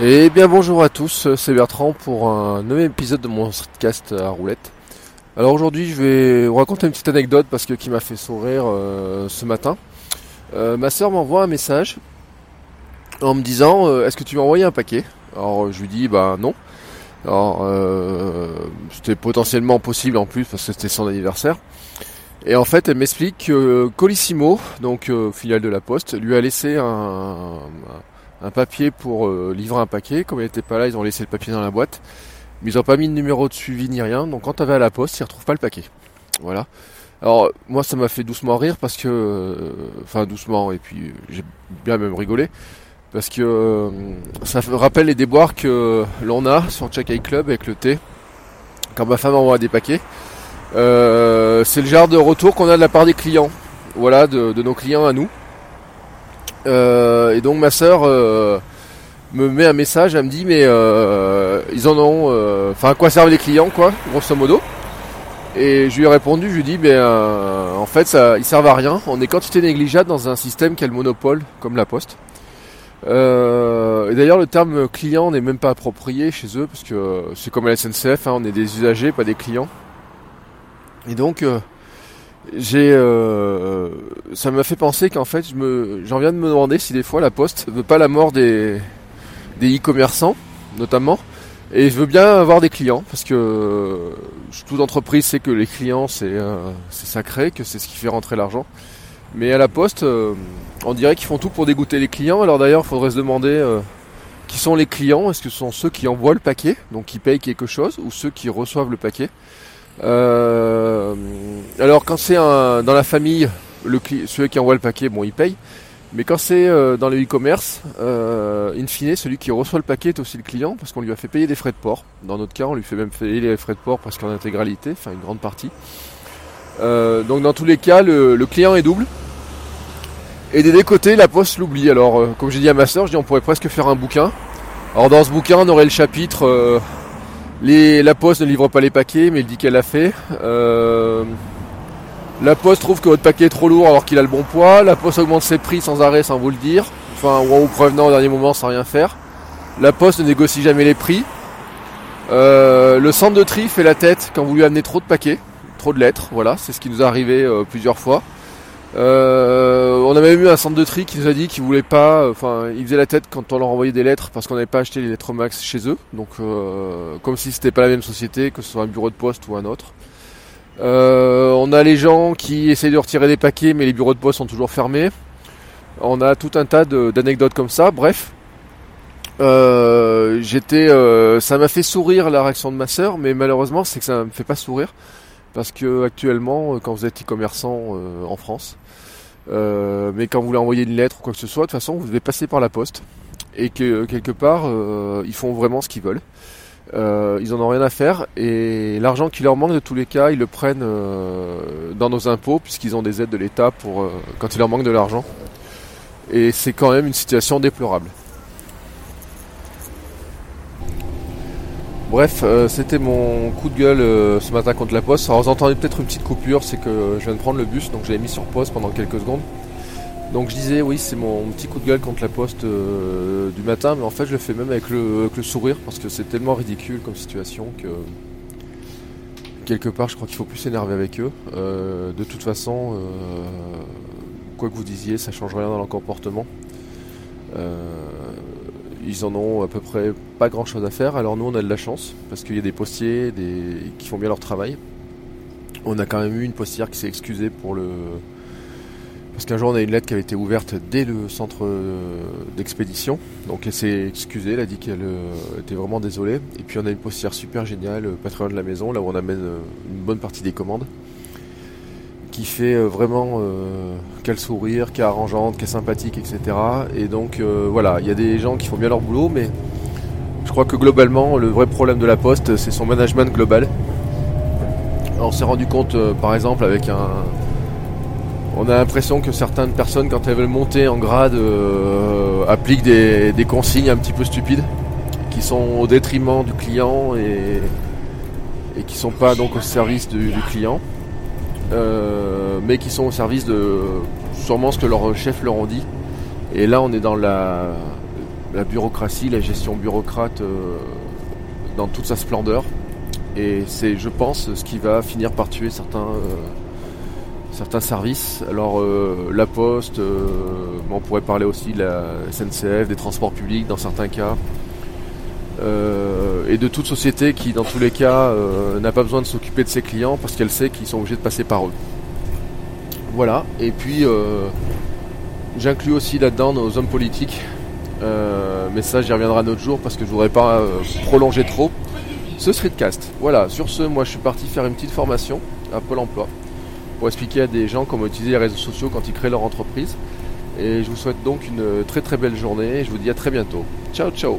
Eh bien bonjour à tous, c'est Bertrand pour un nouvel épisode de mon streetcast à roulette. Alors aujourd'hui je vais vous raconter une petite anecdote parce que qui m'a fait sourire euh, ce matin. Euh, ma soeur m'envoie un message en me disant euh, est-ce que tu m'as envoyé un paquet? Alors je lui dis bah non. Alors c'était potentiellement possible en plus parce que c'était son anniversaire. Et en fait elle m'explique que Colissimo, donc filiale de la Poste, lui a laissé un un papier pour euh, livrer un paquet. Comme il n'était pas là, ils ont laissé le papier dans la boîte. Mais ils n'ont pas mis de numéro de suivi ni rien. Donc quand tu avais à la poste, ils ne retrouvent pas le paquet. Voilà. Alors moi ça m'a fait doucement rire parce que, euh, enfin doucement et puis j'ai bien même rigolé parce que euh, ça rappelle les déboires que l'on a sur Check Club avec le thé quand ma femme envoie des paquets. c'est le genre de retour qu'on a de la part des clients, voilà, de nos clients à nous. Euh, et donc ma sœur euh, me met un message, elle me dit mais euh, ils en ont, enfin à quoi servent les clients quoi, grosso modo. Et je lui ai répondu, je lui ai dit ben en fait ça, ils servent à rien. On est quantité négligeable dans un système qui a le monopole comme la Poste. et d'ailleurs le terme client n'est même pas approprié chez eux parce que c'est comme la SNCF, hein, on est des usagers, pas des clients. Et donc j'ai euh, ça m'a fait penser qu'en fait je me j'en viens de me demander si des fois la poste veut pas la mort des des e-commerçants notamment et je veux bien avoir des clients parce que toute entreprise sait que les clients c'est euh, sacré que c'est ce qui fait rentrer l'argent. Mais à la poste euh, on dirait qu'ils font tout pour dégoûter les clients. Alors d'ailleurs il faudrait se demander qui sont les clients. Est-ce que ce sont ceux qui envoient le paquet donc qui payent quelque chose ou ceux qui reçoivent le paquet? Euh, alors quand c'est dans la famille, le, celui qui envoie le paquet, bon, il paye. Mais quand c'est euh, dans le e-commerce, euh, in fine, celui qui reçoit le paquet est aussi le client parce qu'on lui a fait payer des frais de port. Dans notre cas, on lui fait même payer les frais de port presque en intégralité, enfin une grande partie. donc dans tous les cas, le, client est double. Et des deux côtés, la poste l'oublie. Alors, comme j'ai dit à ma soeur, je dis on pourrait presque faire un bouquin. Alors dans ce bouquin, on aurait le chapitre la poste ne livre pas les paquets, mais il dit qu'elle l'a fait. Euh, la poste trouve que votre paquet est trop lourd alors qu'il a le bon poids. La poste augmente ses prix sans arrêt sans vous le dire. Enfin, ou en vous prévenant au dernier moment sans rien faire. La poste ne négocie jamais les prix. Euh, le centre de tri fait la tête quand vous lui amenez trop de paquets, trop de lettres. Voilà, c'est ce qui nous est arrivé euh, plusieurs fois. On avait eu un centre de tri qui nous a dit qu'il voulait pas, enfin, il faisait la tête quand on leur envoyait des lettres parce qu'on n'avait pas acheté les lettres max chez eux. Donc, euh, comme si c'était pas la même société, que ce soit un bureau de poste ou un autre. Euh, on a les gens qui essayent de retirer des paquets, mais les bureaux de poste sont toujours fermés. On a tout un tas d'anecdotes comme ça. Bref, j'étais, ça m'a fait sourire la réaction de ma sœur, mais malheureusement, c'est que ça me fait pas sourire parce que actuellement, euh, quand vous êtes e-commerçant euh, en France, euh, mais quand vous voulez envoyer une lettre ou quoi que ce soit, de toute façon, vous devez passer par la poste et que quelque part, ils font vraiment ce qu'ils veulent. ils en ont rien à faire et l'argent qui leur manque de tous les cas, ils le prennent dans nos impôts puisqu'ils ont des aides de l'État pour quand il leur manque de l'argent. Et c'est quand même une situation déplorable. Bref, euh, c'était mon coup de gueule euh, ce matin contre la poste. Alors vous entendez peut-être une petite coupure, c'est que je viens de prendre le bus, donc je l'ai mis sur pause pendant quelques secondes. Donc je disais oui c'est mon petit coup de gueule contre la poste euh, du matin, mais en fait je le fais même avec le, sourire parce que c'est tellement ridicule comme situation que quelque part je crois qu'il faut plus s'énerver avec eux. de toute façon, quoi que vous disiez, ça change rien dans leur comportement ils en ont à peu près pas grand chose à faire. Alors nous on a de la chance parce qu'il y a des postiers qui font bien leur travail. On a quand même eu une postière qui s'est excusée pour le. Parce qu'un jour on a une lettre qui avait été ouverte dès le centre euh, d'expédition. Donc elle s'est excusée, elle a dit qu'elle euh, était vraiment désolée. Et puis on a une postière super géniale, euh, loin de la maison, là où on amène une bonne partie des commandes qui fait vraiment quel sourire, qui est arrangeante, qui est sympathique, etc. Et donc voilà, il y a des gens qui font bien leur boulot, mais je crois que globalement, le vrai problème de la Poste, c'est son management global. on s'est rendu compte, par exemple, avec un, on a l'impression que certaines personnes, quand elles veulent monter en grade, euh, appliquent des, consignes un petit peu stupides, qui sont au détriment du client et, et qui sont pas donc au service du, client, euh, mais qui sont au service de sûrement ce que leurs chefs leur ont dit. Et là, on est dans la, bureaucratie, la gestion bureaucrate euh, dans toute sa splendeur. Et c'est, je pense, ce qui va finir par tuer certains certains services. Alors euh, la poste, euh, on pourrait parler aussi de la SNCF, des transports publics dans certains cas. Euh, et de toute société qui dans tous les cas n'a pas besoin de s'occuper de ses clients parce qu'elle sait qu'ils sont obligés de passer par eux. Voilà, et puis j'inclus aussi là-dedans nos hommes politiques. mais ça j'y reviendrai un autre jour parce que je voudrais pas prolonger trop ce streetcast. Voilà, sur ce, moi je suis parti faire une petite formation à Pôle Emploi pour expliquer à des gens comment utiliser les réseaux sociaux quand ils créent leur entreprise. Et je vous souhaite donc une très très belle journée et je vous dis à très bientôt. Ciao ciao